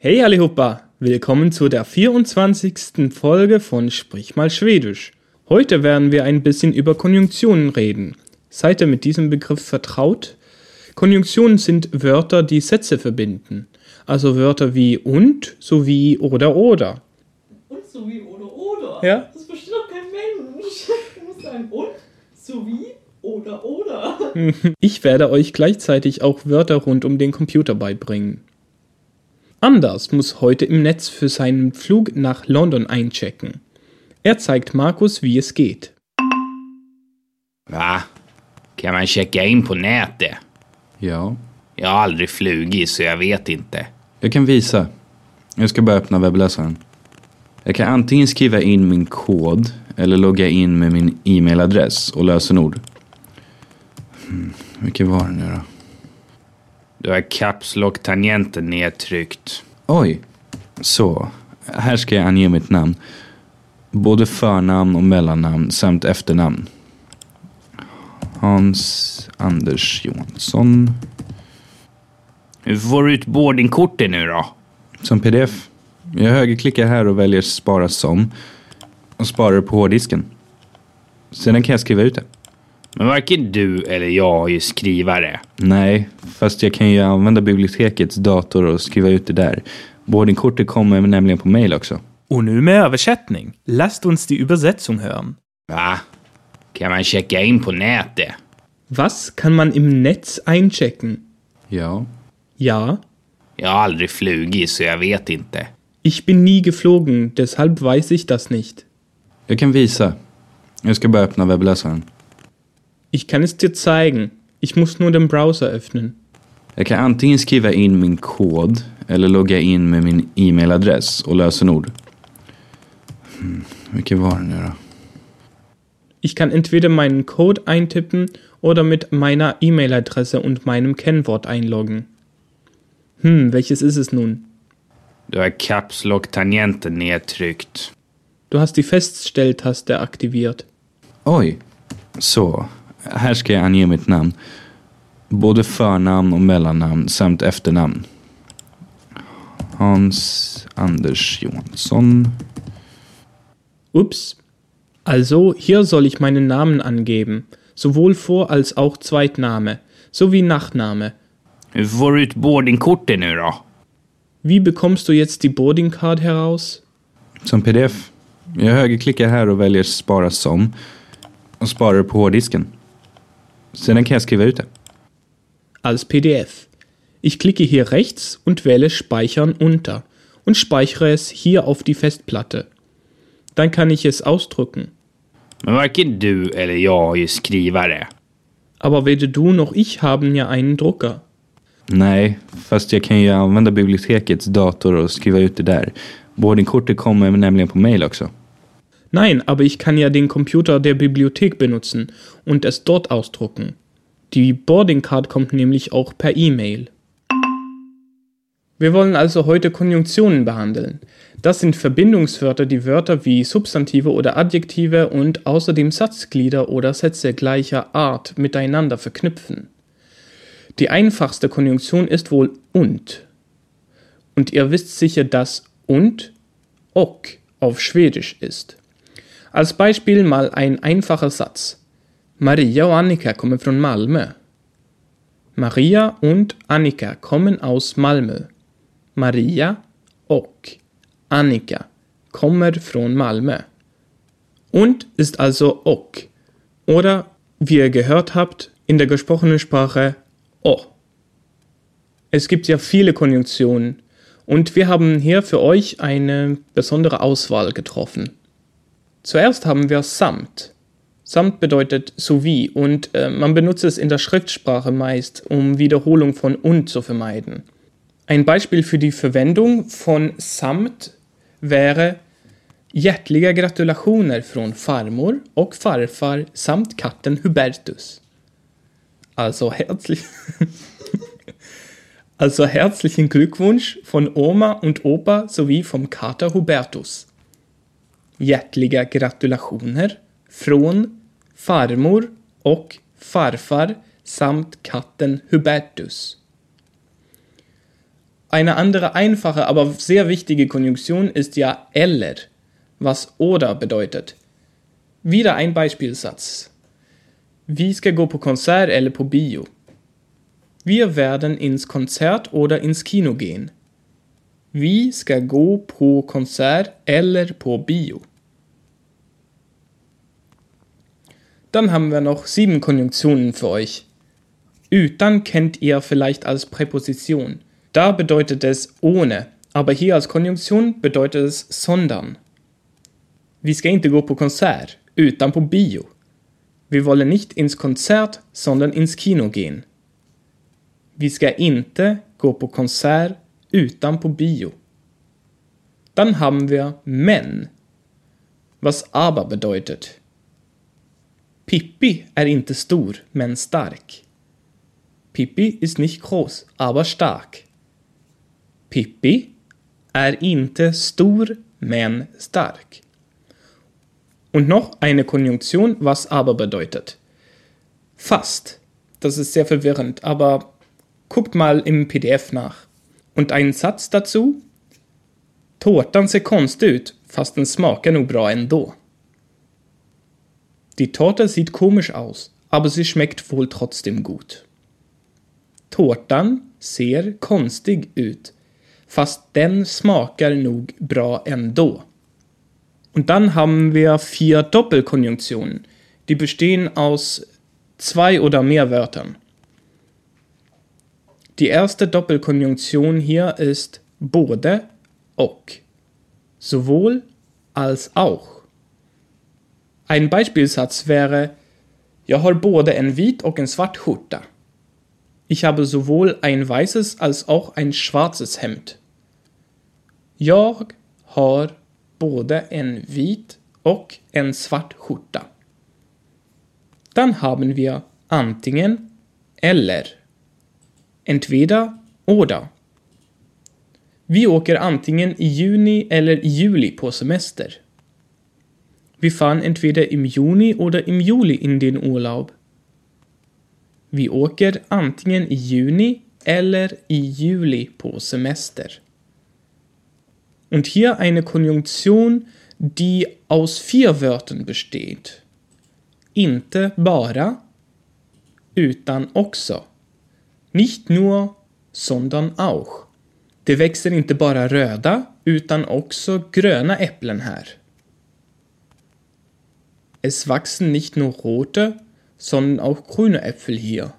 Hey allihopa, willkommen zu der 24. Folge von Sprich mal Schwedisch. Heute werden wir ein bisschen über Konjunktionen reden. Seid ihr mit diesem Begriff vertraut? Konjunktionen sind Wörter, die Sätze verbinden. Also Wörter wie und sowie oder oder. Und sowie oder oder. Ja. Das versteht doch kein Mensch. Du musst sagen und sowie oder oder. Ich werde euch gleichzeitig auch Wörter rund um den Computer beibringen. Anders muss heute im Netz für seinen Flug nach London einchecken. Er zeigt Markus, wie es geht. Va? Kan man checka in på nätet? Ja, Jag har aldrig flugit så jag vet inte. jag kan visa. Jag ska bara öppna webbläsaren. Jag kan antingen skriva in min kod eller logga in med min e-mailadress och lösenord. Hmm, vilken var det nu då? Du har caps lock-tangenten nedtryckt. Oj, så. Här ska jag ange mitt namn. Både förnamn och mellannamn samt efternamn. Hans Anders Johansson. Hur får du ut boardingkortet nu då? Som pdf. Jag högerklickar här och väljer spara som. Och sparar på hårddisken. Sedan kan jag skriva ut det. Men varken du eller jag är ju skrivare. Nej, fast jag kan ju använda bibliotekets dator och skriva ut det där. Boardingkortet kommer nämligen på mail också. Und nu med Översättning. Lasst uns die Übersetzung hören. Va? Kan man checka in på nätet? Was kann man im Netz einchecken? Ja, Ja, Jag har aldrig flugit så jag vet inte. ich bin nie geflogen, deshalb weiß ich das nicht. jag kan visa. Jag ska bara öppna webbläsaren. Ich kann es dir zeigen. Ich muss nur den Browser öffnen. Jag kan antingen skriva in min kod eller logga in med min e-mailadress och lösenord. Hmm, vilken var det nu då? Ich kann entweder meinen Code eintippen oder mit meiner E-Mail-Adresse und meinem Kennwort einloggen. Hm, welches ist es nun? Du har caps lock-tangenten nedtryckt. Du hast die Feststelltaste aktiviert. Oj, så. Här ska jag ange mitt namn. Både förnamn och mellannamn samt efternamn. Hans Anders Johansson. Ups. Also, hier soll ich meinen Namen angeben, sowohl Vor- als auch Zweitname, sowie Nachname. Hur får du ut boardingkortet nu då? Wie bekommst du jetzt die Boarding Card heraus? Som pdf. Jag högerklickar här och väljer spara som. Och sparar på hårddisken. Det. Als PDF. Ich klicke hier rechts und wähle Speichern unter und speichere es hier auf die Festplatte. Dann kann ich es ausdrucken. Varken du eller jag är ju skrivare. Aber weder du noch ich haben ja einen Drucker. Nej, fast jag kan ju använda bibliotekets dator och skriva ut det där. Boardingkortet kommer nämligen på mail också. Nein, aber ich kann ja den Computer der Bibliothek benutzen und es dort ausdrucken. Die Boarding Card kommt nämlich auch per E-Mail. Wir wollen also heute Konjunktionen behandeln. Das sind Verbindungswörter, die Wörter wie Substantive oder Adjektive und außerdem Satzglieder oder Sätze gleicher Art miteinander verknüpfen. Die einfachste Konjunktion ist wohl und. Und ihr wisst sicher, dass und och auf Schwedisch ist. Als Beispiel mal ein einfacher Satz. Maria und Annika kommen von Malmö. Maria und Annika kommen aus Malmö. Maria och Annika kommer från Malmö. Und ist also och. Oder, wie ihr gehört habt, in der gesprochenen Sprache o. Es gibt ja viele Konjunktionen und wir haben hier für euch eine besondere Auswahl getroffen. Zuerst haben wir samt. Samt bedeutet sowie und äh, man benutzt es in der Schriftsprache meist, um Wiederholung von und zu vermeiden. Ein Beispiel für die Verwendung von samt wäre Hjärtliga gratulationer från farmor och farfar samt katten Hubertus. Also herzlich. also herzlichen Glückwunsch von Oma und Opa sowie vom Kater Hubertus. Hjärtliga gratulationer från farmor och farfar samt katten Hubertus. Eine andere einfache, aber sehr wichtige Konjunktion ist ja eller, was oder bedeutet. Wieder ein Beispielsatz. Vi ska gå på konsert eller på bio. Wir werden ins Konzert oder ins Kino gehen. Vi ska gå på konsert eller på bio. Dann haben wir noch sieben Konjunktionen für euch. Utan kennt ihr vielleicht als Präposition. Da bedeutet es ohne, aber hier als Konjunktion bedeutet es sondern. Vi ska inte gå på konsert, utan på bio. Wir wollen nicht ins Konzert, sondern ins Kino gehen. Vi ska inte gå på konsert, utan på bio. Dann haben wir men, was aber bedeutet. Pippi är inte stor, men stark. Pippi ist nicht groß, aber stark. Pippi är inte stor, men stark. Und noch eine Konjunktion, was aber bedeutet. Fast. Das ist sehr verwirrend, aber guckt mal im PDF nach. Und ein Satz dazu. Tårtan ser konstig ut, fast den smakar nog bra ändå. Die Torte sieht komisch aus, aber sie schmeckt wohl trotzdem gut. Tårtan ser konstig ut, fast den smakar nog bra ändå. Und dann haben wir vier Doppelkonjunktionen, die bestehen aus zwei oder mehr Wörtern. Die erste Doppelkonjunktion hier ist både och. Sowohl als auch. Ein Beispielsatz wäre Jag har både en vit och en svart skjorta. Ich habe sowohl ein weißes als auch ein schwarzes Hemd. Jag har både en vit och en svart skjorta. Dann haben wir antingen eller. Entweder oder. Vi åker antingen i juni eller juli på semester. Wir fahren entweder im Juni oder im Juli in den Urlaub. Vi åker antingen i juni eller i juli på semester. Und hier eine Konjunktion, die aus vier Wörtern besteht. Inte bara, utan också. Nicht nur, sondern auch. Det växer inte bara röda, utan också gröna äpplen här. Es wachsen nicht nur rote, sondern auch grüne Äpfel hier.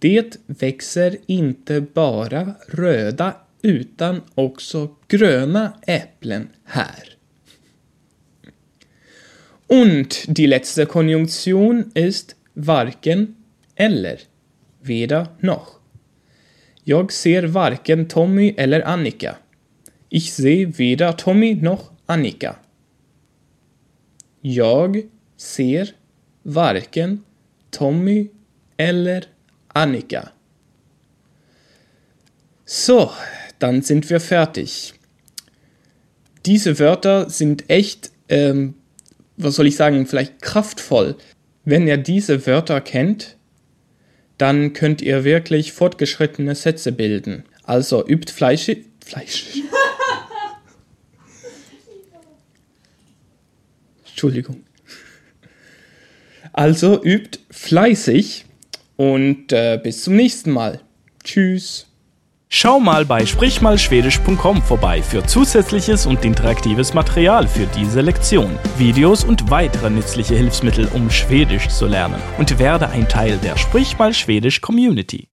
Det växer inte bara röda utan också gröna Äpplen här. Und die letzte Konjunktion ist varken eller, weder noch. Jag ser varken Tommy eller Annika. Ich sehe weder Tommy noch Annika. Jag ser varken Tommy eller Annika. So, dann sind wir fertig. Diese Wörter sind echt, ähm, was soll ich sagen, vielleicht kraftvoll. Wenn ihr diese Wörter kennt, dann könnt ihr wirklich fortgeschrittene Sätze bilden. Also übt Fleisch. Fleisch. Entschuldigung. Also übt fleißig und äh, bis zum nächsten Mal. Tschüss. Schau mal bei sprichmalschwedisch.com vorbei für zusätzliches und interaktives Material für diese Lektion, Videos und weitere nützliche Hilfsmittel, um Schwedisch zu lernen und werde ein Teil der Sprich mal Schwedisch Community.